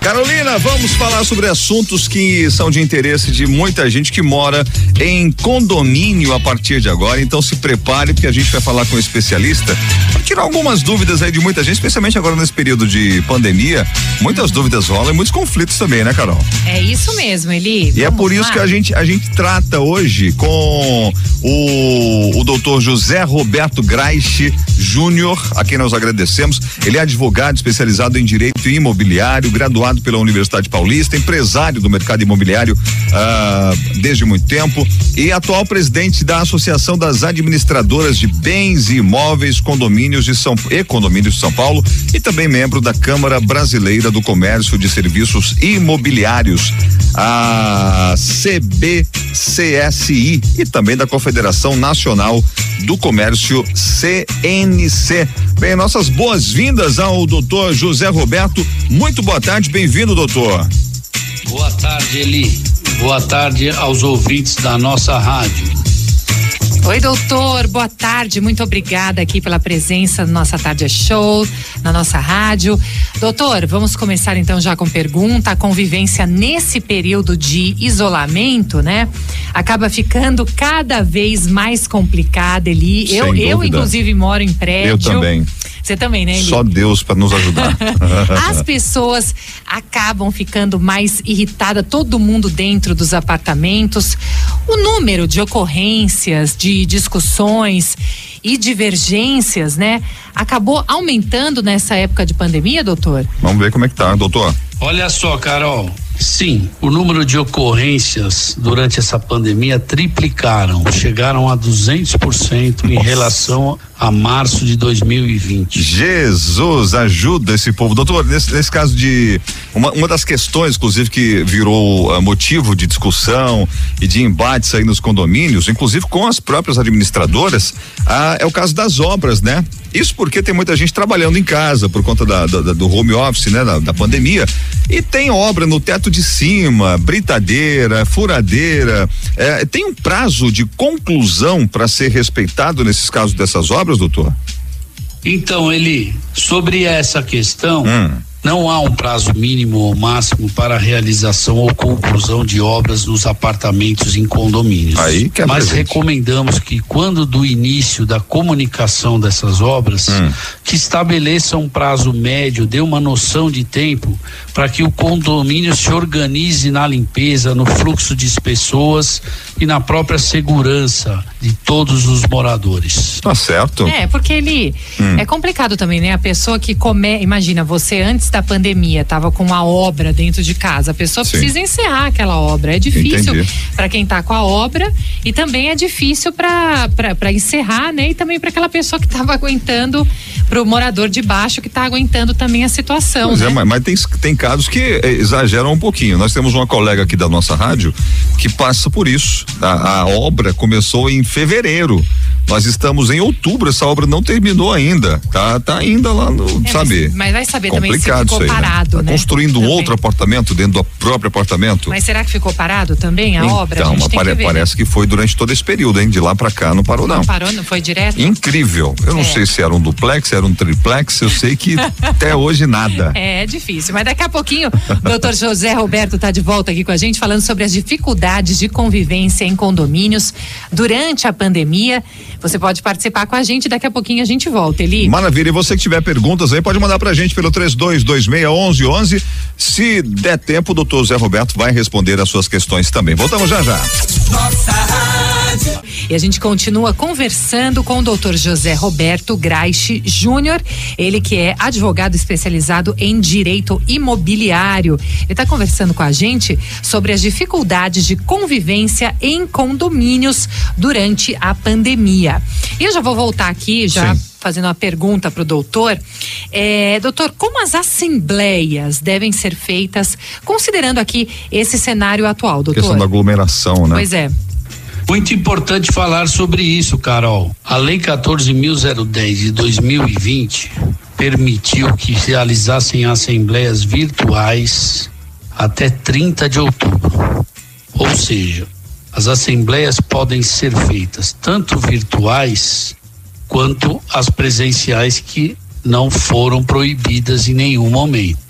Carolina, vamos falar sobre assuntos que são de interesse de muita gente que mora em condomínio a partir de agora. Então se prepare, porque a gente vai falar com um especialista para tirar algumas dúvidas aí de muita gente, especialmente agora nesse período de pandemia. Muitas dúvidas rolam e muitos conflitos também, né, Carol? É isso mesmo, Eli. E é por isso que a gente, a gente trata hoje com o, o doutor José Roberto Graich Júnior, a quem nós agradecemos. Ele é advogado especializado em direito imobiliário, graduado formado pela Universidade Paulista, empresário do mercado imobiliário ah, desde muito tempo e atual presidente da Associação das Administradoras de Bens e Imóveis Condomínios de São e Condomínios de São Paulo e também membro da Câmara Brasileira do Comércio de Serviços Imobiliários, a CBCSI e também da Confederação Nacional do Comércio CNC. Bem, nossas boas-vindas ao doutor José Roberto. Muito boa tarde, bem-vindo, doutor. Boa tarde, Eli. Boa tarde aos ouvintes da nossa rádio. Oi, doutor, boa tarde, muito obrigada aqui pela presença no Nossa Tarde é Show, na nossa rádio. Doutor, vamos começar então já com pergunta. A convivência nesse período de isolamento, né? Acaba ficando cada vez mais complicada, Eli. Eu, eu, inclusive, moro em prédio. Eu também. Você também, né, Eli? Só Deus para nos ajudar. As pessoas acabam ficando mais irritadas, todo mundo dentro dos apartamentos. O número de ocorrências, de discussões e divergências, né, acabou aumentando nessa época de pandemia, doutor? Vamos ver como é que tá, doutor. Olha só, Carol. Sim, o número de ocorrências durante essa pandemia triplicaram, chegaram a 200% em relação a março de 2020. Jesus, ajuda esse povo. Doutor, nesse, nesse caso de. Uma, uma das questões, inclusive, que virou uh, motivo de discussão e de embates aí nos condomínios, inclusive com as próprias administradoras, uh, é o caso das obras, né? Isso porque tem muita gente trabalhando em casa por conta da, da, do home office, né? Da, da, pandemia. E tem obra no teto de cima, britadeira, furadeira. É, tem um prazo de conclusão para ser respeitado nesses casos dessas obras, doutor? Então, Eli, sobre essa questão. Hum não há um prazo mínimo ou máximo para a realização ou conclusão de obras nos apartamentos em condomínios. Aí que é Mas presente. recomendamos que quando do início da comunicação dessas obras, hum. que estabeleça um prazo médio, dê uma noção de tempo para que o condomínio se organize na limpeza, no fluxo de pessoas e na própria segurança de todos os moradores. Tá certo. É, porque ele hum. é complicado também, né? A pessoa que come, imagina, você antes da pandemia estava com uma obra dentro de casa, a pessoa Sim. precisa encerrar aquela obra. É difícil para quem está com a obra e também é difícil para encerrar, né? E também para aquela pessoa que estava aguentando, para o morador de baixo que está aguentando também a situação. Pois é, né? é, mas, mas, tem, tem casos que eh, exageram um pouquinho. Nós temos uma colega aqui da nossa rádio que passa por isso. A, a obra começou em fevereiro. Nós estamos em outubro, essa obra não terminou ainda. Tá, tá ainda lá no, é, sabe? Mas, mas, vai saber também se ficou aí, parado, né? Tá né? construindo também. um outro apartamento dentro do próprio apartamento. Mas será que ficou parado também a então, obra? Então, que parece que foi durante todo esse período, hein? De lá para cá não parou não. Não parou, não foi direto? Incrível. Eu não é. sei se era um duplex, era um triplex, eu sei que até hoje nada. É, é difícil, mas daqui a pouquinho o doutor José Roberto está de volta aqui com a gente falando sobre as dificuldades de convivência em condomínios durante a pandemia. Você pode participar com a gente, daqui a pouquinho a gente volta, Eli. Maravilha, e você que tiver perguntas aí, pode mandar pra gente pelo 32261111. Se der tempo, o doutor Zé Roberto vai responder as suas questões também. Voltamos já já. Nossa. E a gente continua conversando com o doutor José Roberto Graich Júnior, ele que é advogado especializado em direito imobiliário. Ele está conversando com a gente sobre as dificuldades de convivência em condomínios durante a pandemia. E eu já vou voltar aqui, já. Sim fazendo uma pergunta para o doutor. É, doutor, como as assembleias devem ser feitas, considerando aqui esse cenário atual, doutor? Questão da aglomeração, né? Pois é. Muito importante falar sobre isso, Carol. A Lei 14.010 de 2020 permitiu que realizassem assembleias virtuais até 30 de outubro. Ou seja, As assembleias podem ser feitas tanto virtuais quanto as presenciais que não foram proibidas em nenhum momento.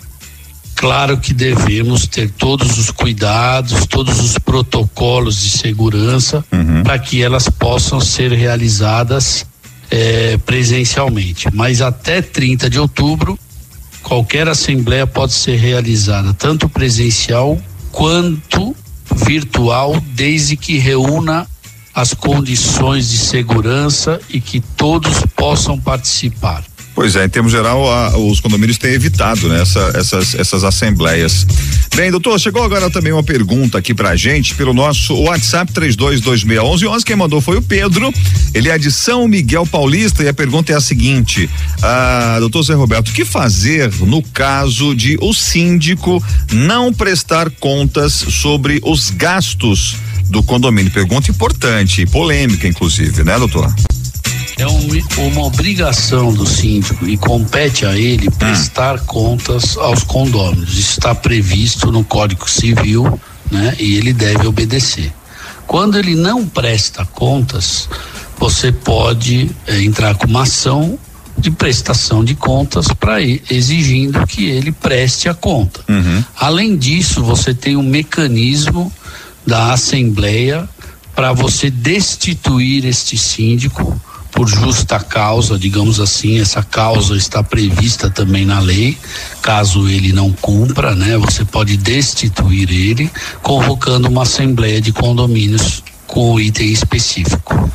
Claro que devemos ter todos os cuidados, todos os protocolos de segurança uhum. para que elas possam ser realizadas eh, presencialmente. Mas até 30 de outubro, qualquer assembleia pode ser realizada, tanto presencial quanto virtual, desde que reúna as condições de segurança e que todos possam participar. Pois é, em termos geral, a, os condomínios têm evitado né, essa, essas, essas assembleias. Bem, doutor, chegou agora também uma pergunta aqui pra gente pelo nosso WhatsApp 32261111. Quem mandou foi o Pedro. Ele é de São Miguel Paulista e a pergunta é a seguinte: ah, doutor Zé Roberto, o que fazer no caso de o síndico não prestar contas sobre os gastos do condomínio? Pergunta importante, polêmica, inclusive, né, doutor? É um, uma obrigação do síndico e compete a ele hum. prestar contas aos condôminos. Isso está previsto no Código Civil, né? E ele deve obedecer. Quando ele não presta contas, você pode é, entrar com uma ação de prestação de contas para exigindo que ele preste a conta. Uhum. Além disso, você tem um mecanismo da Assembleia para você destituir este síndico por justa causa, digamos assim, essa causa está prevista também na lei. Caso ele não cumpra, né, você pode destituir ele, convocando uma assembleia de condomínios com item específico.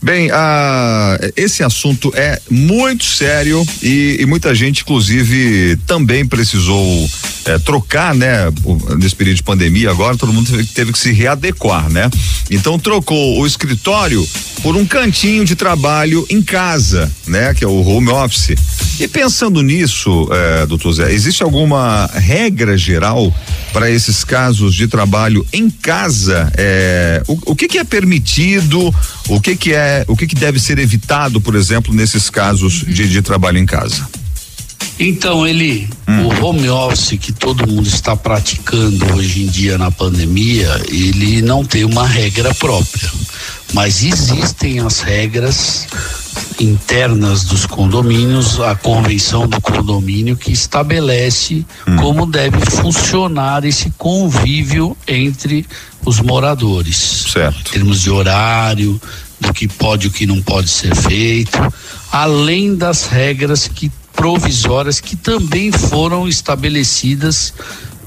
Bem, ah, esse assunto é muito sério e, e, muita gente, inclusive, também precisou é, trocar, né? Nesse período de pandemia, agora todo mundo teve, teve, que se readequar, né? Então trocou o escritório por um cantinho de trabalho em casa, né? Que é o home office. E pensando nisso, é, doutor Zé, existe alguma regra geral para esses casos de trabalho em casa? É, o, o que, que é permitido? O que que é, o que que deve ser evitado, por exemplo, nesses casos uhum. de, de trabalho em casa? Então, ele, hum. o home office que todo mundo está praticando hoje em dia na pandemia, ele não tem uma regra própria. Mas existem as regras internas dos condomínios, a convenção do condomínio que estabelece hum. como deve funcionar esse convívio entre os moradores. Certo. Em termos de horário, do que pode e o que não pode ser feito, além das regras que provisórias que também foram estabelecidas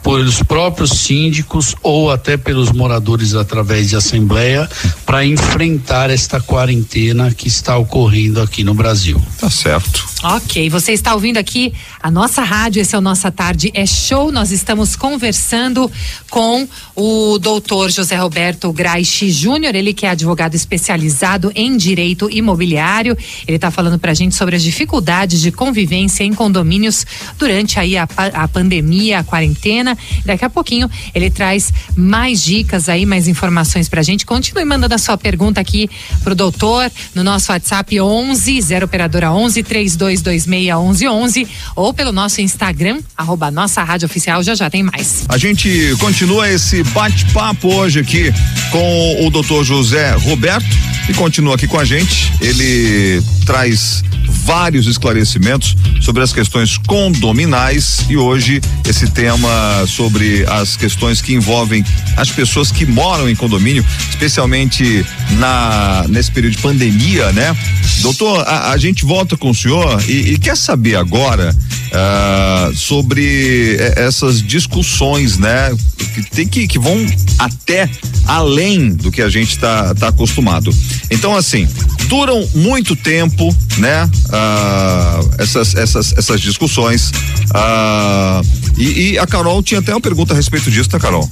pelos próprios síndicos ou até pelos moradores através de assembleia para enfrentar esta quarentena que está ocorrendo aqui no Brasil. Tá certo. Ok, você está ouvindo aqui a nossa rádio, esse é o Nossa Tarde é Show. Nós estamos conversando com o doutor José Roberto Graichi Júnior, ele que é advogado especializado em direito imobiliário. Ele está falando para a gente sobre as dificuldades de convivência em condomínios durante aí a, a pandemia, a quarentena. Daqui a pouquinho ele traz mais dicas aí, mais informações para a gente. Continue mandando a sua pergunta aqui pro doutor no nosso WhatsApp 11 0 operadora 11 32 32261111 ou pelo nosso Instagram, arroba nossa rádio oficial, já já tem mais. A gente continua esse bate-papo hoje aqui com o doutor José Roberto e continua aqui com a gente. Ele traz vários esclarecimentos sobre as questões condominais e hoje esse tema sobre as questões que envolvem as pessoas que moram em condomínio, especialmente na nesse período de pandemia, né? Doutor, a, a gente volta com o senhor e, e quer saber agora uh, sobre essas discussões, né? Que tem que, que vão até além do que a gente está tá acostumado. Então, assim, duram muito tempo, né? Uh, essas, essas, essas discussões. Uh, e, e, a Carol tinha até uma pergunta a respeito disso, tá, Carol?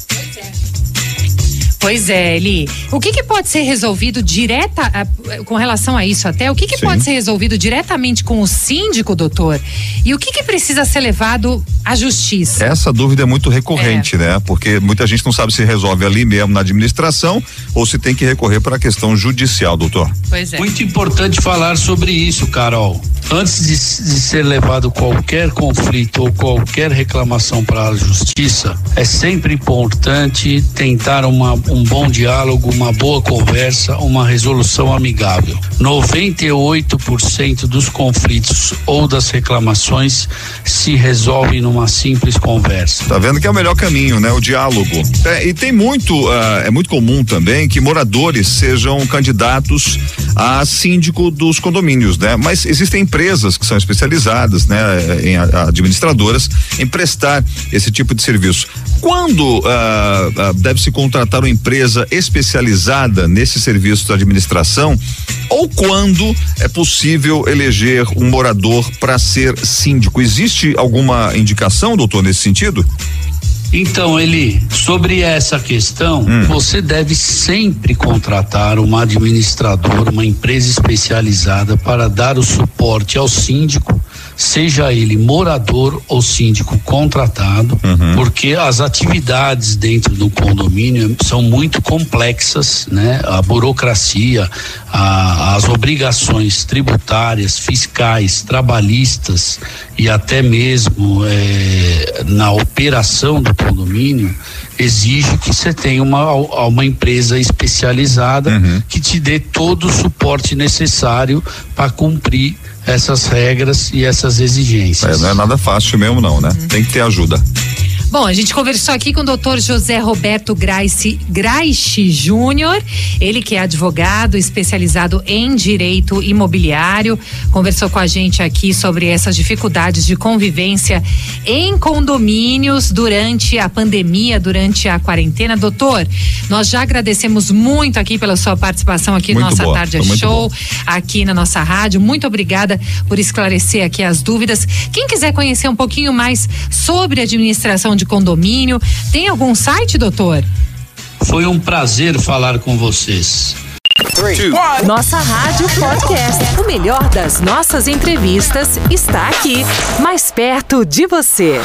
Pois é, Eli. O que, que pode ser resolvido direta com relação a isso até? O que, que pode ser resolvido diretamente com o síndico, doutor? E o que, que precisa ser levado à justiça? Essa dúvida é muito recorrente, é. né? Porque muita gente não sabe se resolve ali mesmo na administração ou se tem que recorrer para a questão judicial, doutor. Pois é. Muito importante falar sobre isso, Carol. Antes de, de ser levado qualquer conflito ou qualquer reclamação para a justiça, é sempre importante tentar uma um bom diálogo, uma boa conversa, uma resolução amigável. 98% dos conflitos ou das reclamações se resolvem numa simples conversa. Tá vendo que é o melhor caminho, né? O diálogo. É, e tem muito, uh, é muito comum também que moradores sejam candidatos a síndico dos condomínios, né? Mas existem empresas que são especializadas, né, em administradoras em prestar esse tipo de serviço. Quando uh, uh, deve se contratar uma empresa especializada nesse serviço de administração ou quando é possível eleger um morador para ser síndico? Existe alguma indicação, doutor, nesse sentido? Então, Eli, sobre essa questão, hum. você deve sempre contratar um administrador, uma empresa especializada para dar o suporte ao síndico seja ele morador ou síndico contratado, uhum. porque as atividades dentro do condomínio são muito complexas, né? A burocracia, a, as obrigações tributárias, fiscais, trabalhistas e até mesmo é, na operação do condomínio exige que você tenha uma, uma empresa especializada uhum. que te dê todo o suporte necessário para cumprir essas regras e essas exigências. É, não é nada fácil mesmo, não, né? Tem que ter ajuda. Bom, a gente conversou aqui com o doutor José Roberto Graice, Graiche Júnior, ele que é advogado especializado em direito imobiliário, conversou com a gente aqui sobre essas dificuldades de convivência em condomínios durante a pandemia, durante a quarentena. Doutor, nós já agradecemos muito aqui pela sua participação aqui no Nossa boa, Tarde Show, aqui na nossa rádio. Muito obrigada por esclarecer aqui as dúvidas. Quem quiser conhecer um pouquinho mais sobre administração de condomínio. Tem algum site, doutor? Foi um prazer falar com vocês. Nossa Rádio Podcast. O melhor das nossas entrevistas está aqui, mais perto de você.